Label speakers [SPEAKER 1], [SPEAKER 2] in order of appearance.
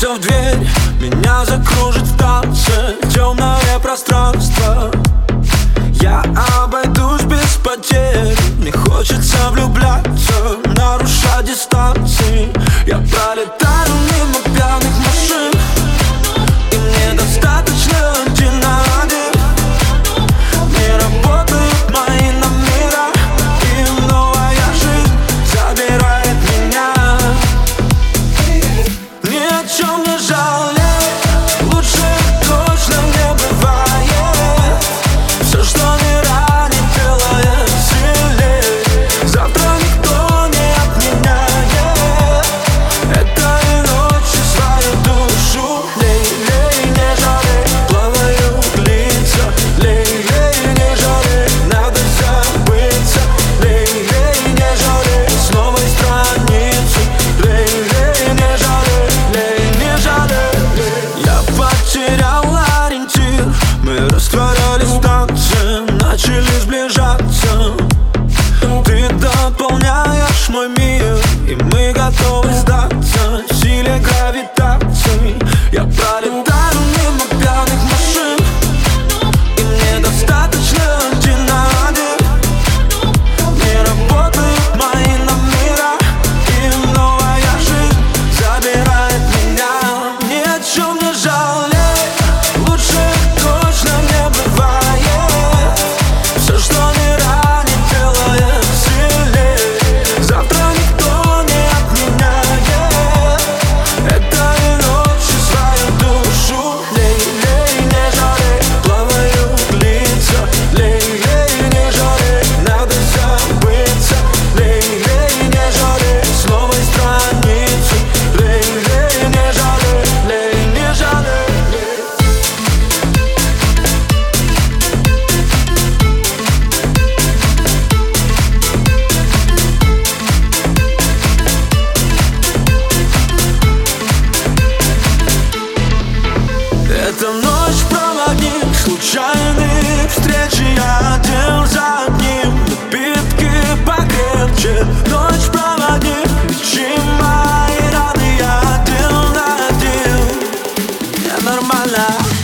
[SPEAKER 1] заломится в дверь. Меня закружит в танце. Темное no love.